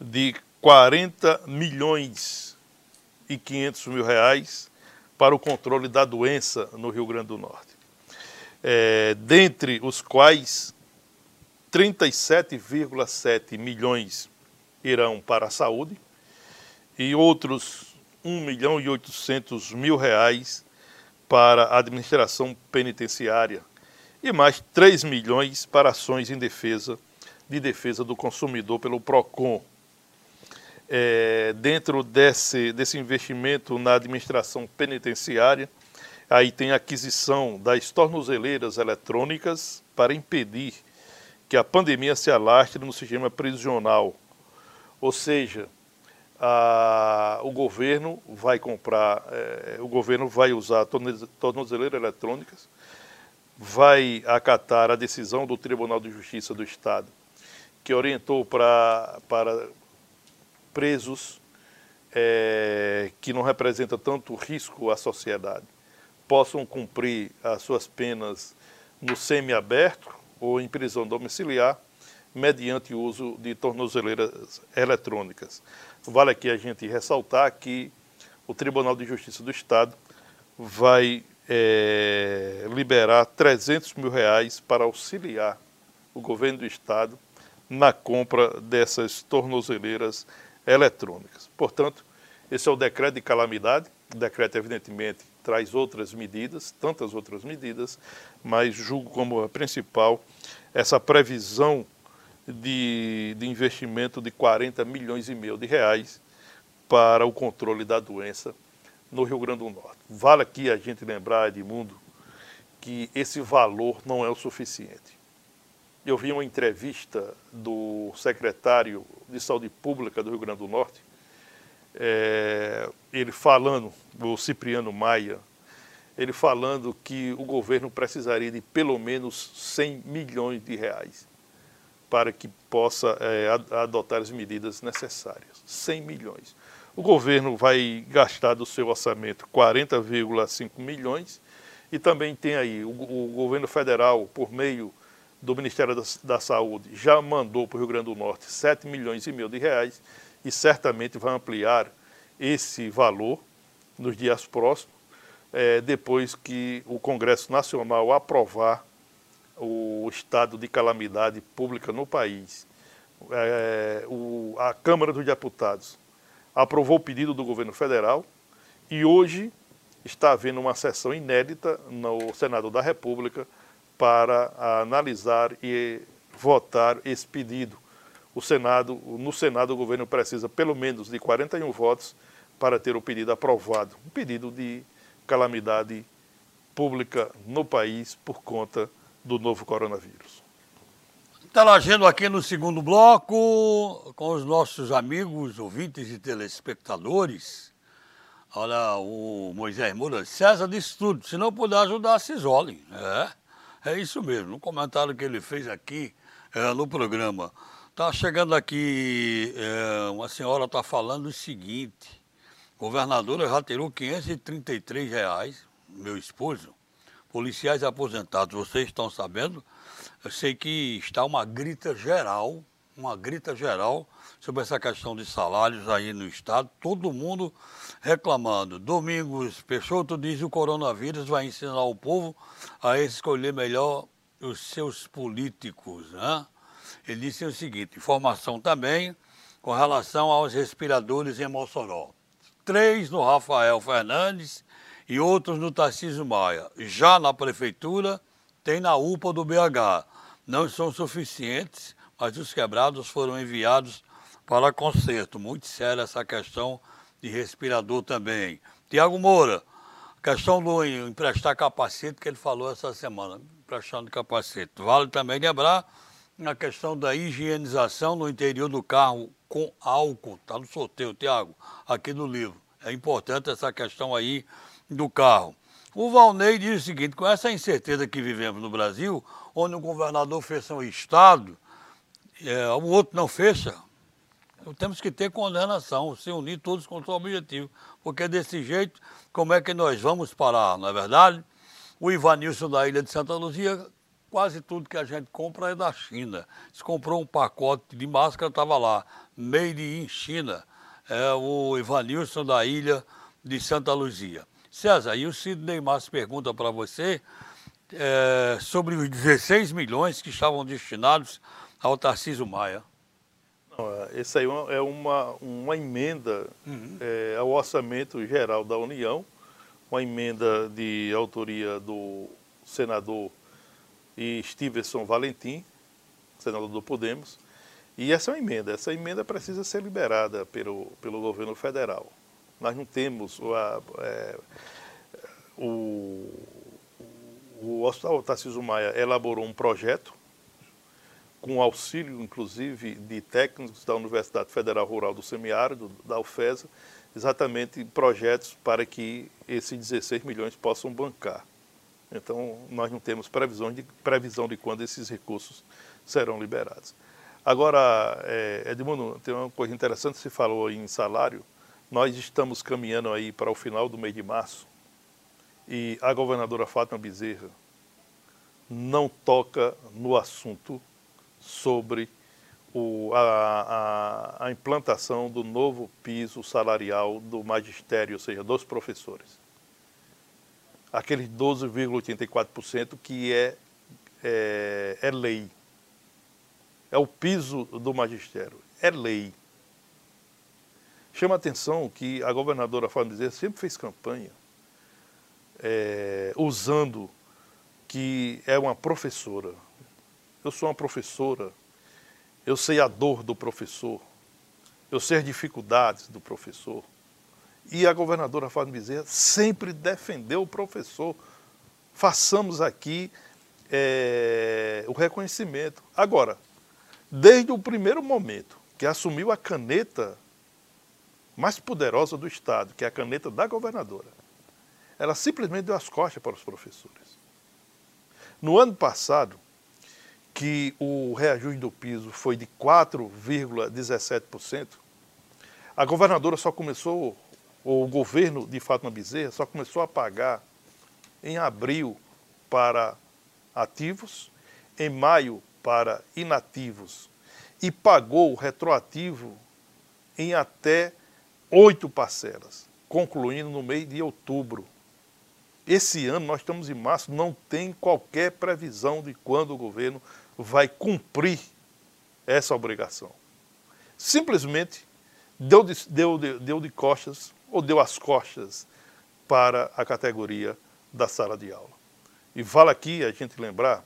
de 40 milhões e 500 mil reais para o controle da doença no Rio Grande do Norte. É, dentre os quais 37,7 milhões irão para a saúde e outros 1 milhão e 800 mil reais para a administração penitenciária e mais 3 milhões para ações em defesa de defesa do consumidor pelo PROCON. É, dentro desse, desse investimento na administração penitenciária, aí tem a aquisição das tornozeleiras eletrônicas para impedir que a pandemia se alastre no sistema prisional. Ou seja, a, o governo vai comprar, é, o governo vai usar tornozeleiras eletrônicas, vai acatar a decisão do Tribunal de Justiça do Estado, que orientou pra, para presos é, que não representam tanto risco à sociedade, possam cumprir as suas penas no semiaberto ou em prisão domiciliar, mediante o uso de tornozeleiras eletrônicas. Vale aqui a gente ressaltar que o Tribunal de Justiça do Estado vai é, liberar 300 mil reais para auxiliar o governo do Estado na compra dessas tornozeleiras eletrônicas. Portanto, esse é o decreto de calamidade. O decreto, evidentemente, traz outras medidas, tantas outras medidas, mas julgo como a principal essa previsão de, de investimento de 40 milhões e meio de reais para o controle da doença no Rio Grande do Norte. Vale aqui a gente lembrar, Edmundo, que esse valor não é o suficiente. Eu vi uma entrevista do secretário de Saúde Pública do Rio Grande do Norte, é, ele falando, o Cipriano Maia, ele falando que o governo precisaria de pelo menos 100 milhões de reais para que possa é, adotar as medidas necessárias. 100 milhões. O governo vai gastar do seu orçamento 40,5 milhões e também tem aí o, o, governo federal, por meio do Ministério da, da Saúde, já mandou para o Rio Grande do Norte 7 milhões e meio de reais e certamente vai ampliar esse valor nos dias próximos, é, depois que o Congresso Nacional aprovar o estado de calamidade pública no país, é, o, a Câmara dos Deputados aprovou o pedido do governo federal e hoje está havendo uma sessão inédita no Senado da República para analisar e votar esse pedido. O Senado, no Senado o governo precisa pelo menos de 41 votos para ter o pedido aprovado, um pedido de calamidade pública no país por conta do novo coronavírus. Interagindo aqui no segundo bloco com os nossos amigos, ouvintes e telespectadores. Olha, o Moisés Moura, César disse tudo. Se não puder ajudar, se isole. É. É isso mesmo, no comentário que ele fez aqui é, no programa. Tá chegando aqui, é, uma senhora está falando o seguinte, governadora já tirou 533 reais, meu esposo, policiais aposentados, vocês estão sabendo? Eu sei que está uma grita geral, uma grita geral sobre essa questão de salários aí no estado, todo mundo reclamando. Domingos Peixoto diz que o coronavírus vai ensinar o povo a escolher melhor os seus políticos, né? Ele disse o seguinte, informação também com relação aos respiradores em Mossoró. Três no Rafael Fernandes e outros no Tarcísio Maia. Já na prefeitura, tem na UPA do BH. Não são suficientes, mas os quebrados foram enviados para conserto. Muito séria essa questão de respirador também. Tiago Moura, questão do emprestar capacete que ele falou essa semana, emprestando capacete. Vale também lembrar a questão da higienização no interior do carro com álcool. Está no sorteio, Tiago, aqui no livro. É importante essa questão aí do carro. O Valnei diz o seguinte: com essa incerteza que vivemos no Brasil, onde o governador fecha um estado, é, o outro não fecha, temos que ter condenação, se unir todos contra o objetivo. Porque desse jeito, como é que nós vamos parar, não é verdade? O Ivanilson da Ilha de Santa Luzia, quase tudo que a gente compra é da China. Se comprou um pacote de máscara, estava lá, made in China. É o Ivanilson da Ilha de Santa Luzia. César, e o Sidney Márcio pergunta para você é, sobre os 16 milhões que estavam destinados ao Tarcísio Maia. Essa aí é uma, uma emenda uhum. é, ao orçamento geral da União, uma emenda de autoria do senador Stevenson Valentim, senador do Podemos, e essa é uma emenda. Essa emenda precisa ser liberada pelo, pelo governo federal. Nós não temos a, é, o, o Hospital Tarcísio Maia elaborou um projeto com auxílio, inclusive, de técnicos da Universidade Federal Rural do Semiárido, da UFESA, exatamente projetos para que esses 16 milhões possam bancar. Então, nós não temos previsão de, previsão de quando esses recursos serão liberados. Agora, é, Edmundo, tem uma coisa interessante, você falou em salário, nós estamos caminhando aí para o final do mês de março e a governadora Fátima Bezerra não toca no assunto sobre o, a, a, a, implantação do novo piso salarial do magistério, ou seja, dos professores. Aqueles 12,84% que é, é, é lei. É o piso do magistério. É lei. Chama a atenção que a governadora Fábio Bezerra sempre fez campanha é, usando que é uma professora, eu sou uma professora, eu sei a dor do professor, eu sei as dificuldades do professor. E a governadora Fábio Bezerra sempre defendeu o professor. Façamos aqui é, o reconhecimento. Agora, desde o primeiro momento que assumiu a caneta mais poderosa do Estado, que é a caneta da governadora, ela simplesmente deu as costas para os professores. No ano passado, que o reajuste do piso foi de 4,17%, a governadora só começou, ou o governo de Fátima Bezerra só começou a pagar em abril para ativos, em maio para inativos e pagou retroativo em até oito parcelas, concluindo no mês de outubro. Esse ano, nós estamos em março, não tem qualquer previsão de quando o governo vai cumprir essa obrigação. Simplesmente deu de, deu, de, deu de costas ou deu as costas para a categoria da sala de aula. E vale aqui a gente lembrar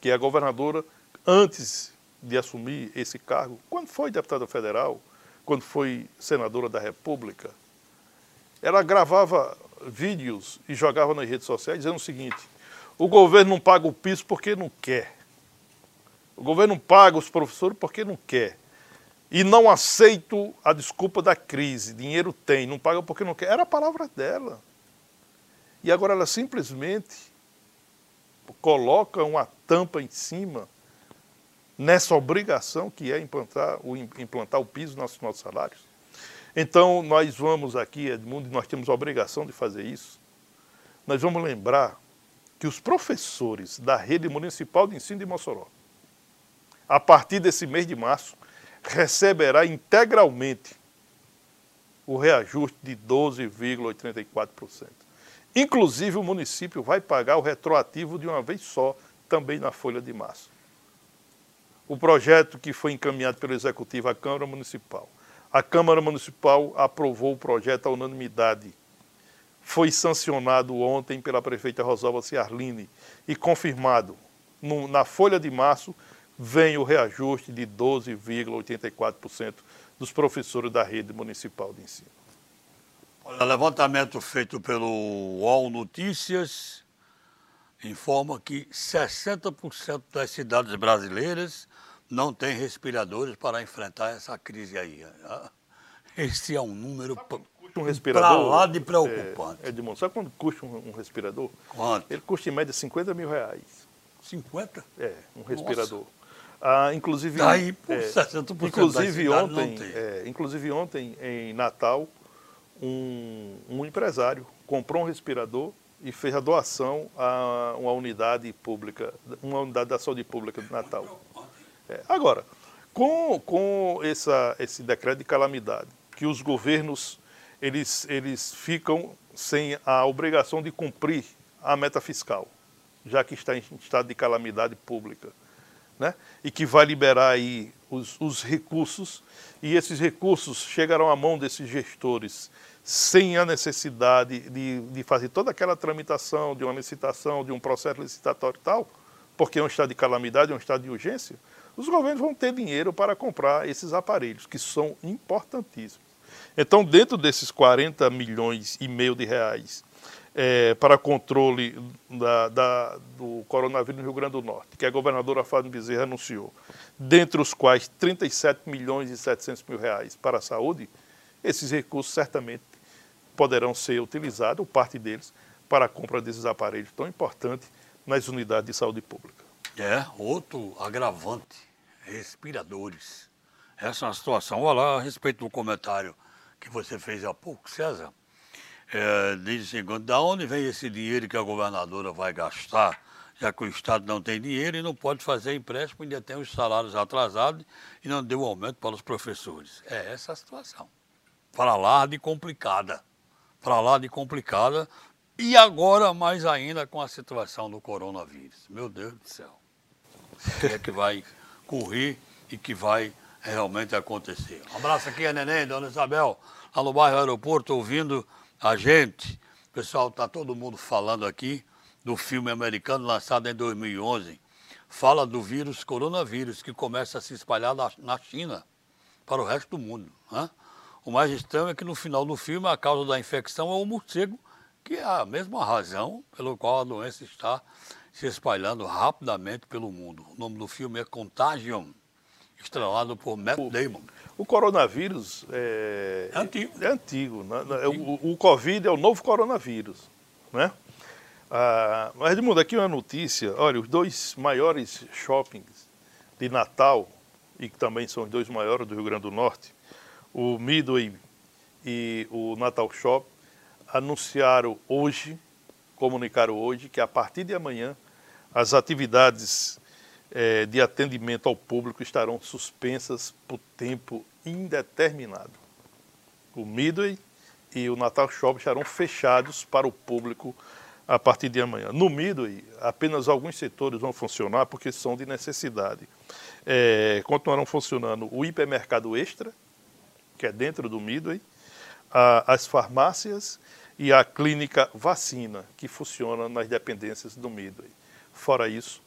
que a governadora, antes de assumir esse cargo, quando foi deputada federal, quando foi senadora da República, ela gravava vídeos e jogava nas redes sociais dizendo o seguinte: o governo não paga o piso porque não quer. O governo paga os professores porque não quer. E não aceito a desculpa da crise. Dinheiro tem, não paga porque não quer. Era a palavra dela. E agora ela simplesmente coloca uma tampa em cima nessa obrigação que é implantar o, implantar o piso nos nossos salários. Então, nós vamos aqui, Edmundo, nós temos a obrigação de fazer isso. Nós vamos lembrar que os professores da rede municipal de ensino de Mossoró, a partir desse mês de março, receberá integralmente o reajuste de 12,84%. Inclusive, o município vai pagar o retroativo de uma vez só, também na folha de março. O projeto que foi encaminhado pelo Executivo à Câmara Municipal. A Câmara Municipal aprovou o projeto à unanimidade. Foi sancionado ontem pela prefeita Rosalba Ciarline e confirmado no, na folha de março vem o reajuste de 12,84% dos professores da rede municipal de ensino. O levantamento feito pelo UOL Notícias informa que 60% das cidades brasileiras não têm respiradores para enfrentar essa crise aí. Esse é um número um respirador. Para lá de preocupante. É, Edmundo, sabe quanto custa um, um, respirador? Quanto? Ele custa em média 50 mil reais. 50? É, um respirador. Nossa. Ah, inclusive, Daí por é, 60% inclusive ontem, é, inclusive ontem em Natal, um, um, empresário comprou um respirador e fez a doação a uma unidade pública, uma unidade da saúde pública de Natal. É, agora, com, com essa, esse decreto de calamidade, que os governos eles, eles ficam sem a obrigação de cumprir a meta fiscal, já que está em estado de calamidade pública né? e que vai liberar aí os, os recursos, e esses recursos chegarão à mão desses gestores sem a necessidade de, de fazer toda aquela tramitação de uma licitação, de um processo licitatório e tal, porque é um estado de calamidade, é um estado de urgência, os governos vão ter dinheiro para comprar esses aparelhos, que são importantíssimos. Então, dentro desses 40 milhões e meio de reais é, para controle da, da, do coronavírus no Rio Grande do Norte, que a governadora Fábio Bezerra anunciou, dentre os quais 37 milhões e 700 mil reais para a saúde, esses recursos certamente poderão ser utilizados, ou parte deles, para a compra desses aparelhos tão importantes nas unidades de saúde pública. É, outro agravante, respiradores. Essa é uma situação. Olha lá, a respeito do comentário que você fez há pouco, César, é, diz da onde vem esse dinheiro que a governadora vai gastar, já que o Estado não tem dinheiro e não pode fazer empréstimo, ainda tem os salários atrasados e não deu aumento para os professores. É essa a situação. Para lá de complicada. Para lá de complicada. E agora, mais ainda, com a situação do coronavírus. Meu Deus do céu. Que é que vai correr e que vai realmente acontecer? Um abraço aqui a Neném, Dona Isabel, lá no bairro Aeroporto, ouvindo a gente, pessoal, está todo mundo falando aqui do filme americano lançado em 2011. Fala do vírus coronavírus que começa a se espalhar na, China para o resto do mundo. Né? O mais estranho é que no final do filme a causa da infecção é o morcego, que é a mesma razão pelo qual a doença está se espalhando rapidamente pelo mundo. O nome do filme é Contagion, estrelado por Matt Damon. O coronavírus é, é antigo. É antigo. Né? É o, o, Covid é o novo coronavírus. Né? Ah, mas, Edmundo, aqui uma notícia. Olha, os dois maiores shoppings de Natal, e que também são os dois maiores do Rio Grande do Norte, o Midway e o Natal Shop, anunciaram hoje, comunicaram hoje, que a partir de amanhã as atividades é, de atendimento ao público estarão suspensas por tempo indeterminado. O Midway e o Natal Shop estarão fechados para o público a partir de amanhã. No Midway, apenas alguns setores vão funcionar porque são de necessidade. É, continuarão funcionando o hipermercado extra, que é dentro do Midway, a, as farmácias e a clínica vacina, que funciona nas dependências do Midway. Fora isso,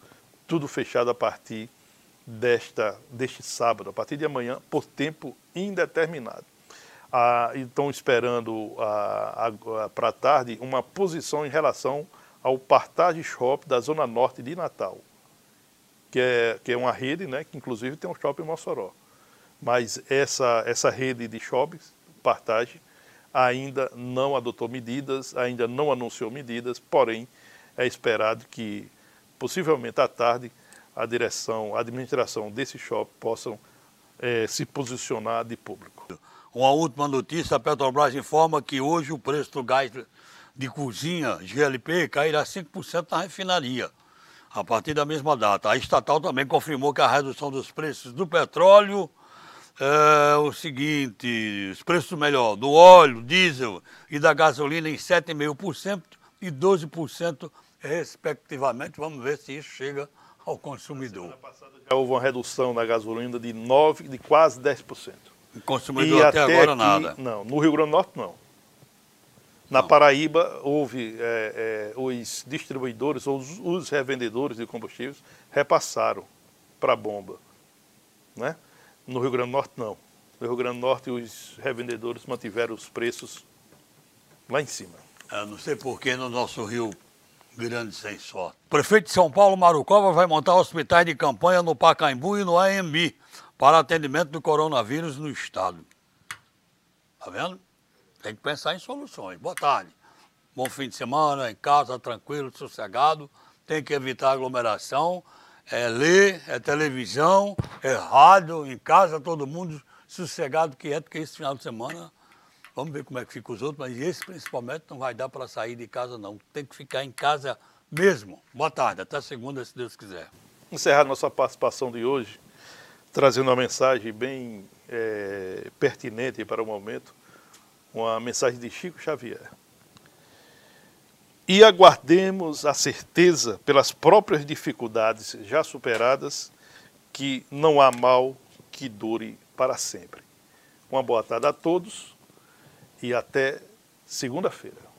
tudo fechado a partir desta, deste sábado, a partir de amanhã, por tempo indeterminado. Ah, estão esperando ah, para tarde uma posição em relação ao Partage Shop da Zona Norte de Natal, que é, que é uma rede né, que inclusive tem um shopping em Mossoró. Mas essa, essa rede de shoppings, Partage, ainda não adotou medidas, ainda não anunciou medidas, porém é esperado que possivelmente à tarde, a direção, a administração desse shopping possam é, se posicionar de público. Uma última notícia, a Petrobras informa que hoje o preço do gás de cozinha GLP cairá 5% na refinaria, a partir da mesma data. A estatal também confirmou que a redução dos preços do petróleo é o seguinte, os preços melhor, do óleo, diesel e da gasolina em 7,5% e 12% respectivamente. Vamos ver se isso chega ao consumidor. Já houve uma redução na gasolina de 9, de quase 10%. O consumidor e até, até agora aqui, nada. Não, no Rio Grande do Norte não. Na não. Paraíba houve é, é, os distribuidores ou os, os, revendedores de combustíveis repassaram para a bomba. Né? No Rio Grande do Norte não. No Rio Grande do Norte os revendedores mantiveram os preços lá em cima. Eu não sei por que no nosso Rio Grande sem sorte. Prefeito de São Paulo, Marucova, vai montar hospitais de campanha no Pacaembu e no AMB para atendimento do coronavírus no estado. Tá vendo? Tem que pensar em soluções. Boa tarde. Bom fim de semana, em casa, tranquilo, sossegado. Tem que evitar aglomeração. É ler, é televisão, é rádio, em casa, todo mundo sossegado, quieto, porque esse final de semana Vamos ver como é que fica os outros, mas esse principalmente não vai dar para sair de casa não. Tem que ficar em casa mesmo. Boa tarde, até segunda, se Deus quiser. Encerrar nossa participação de hoje, trazendo uma mensagem bem é, pertinente para o momento, uma mensagem de Chico Xavier. E aguardemos a certeza, pelas próprias dificuldades já superadas, que não há mal que dure para sempre. Uma boa tarde a todos e até segunda-feira.